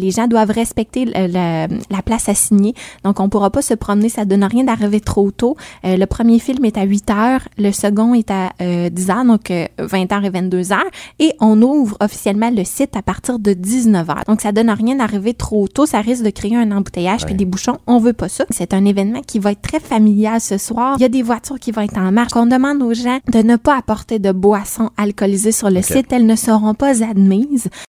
Les gens doivent respecter euh, la place assignée. Donc, on ne pourra pas se promener. Ça donne rien d'arriver trop tôt. Euh, le premier film est à 8 heures. Le second est à euh, 10 heures, donc 20 heures et 22 heures. Et on ouvre officiellement le site à partir de 19 heures. Donc, ça donne rien d'arriver trop tôt. Ça risque de créer un embouteillage puis des bouchons. On veut pas ça. C'est un événement qui va être très familial ce soir. Il y a des voitures qui vont être en marche. On demande aux gens de ne pas apporter de boissons alcoolisées sur le site. Elles ne seront pas admises.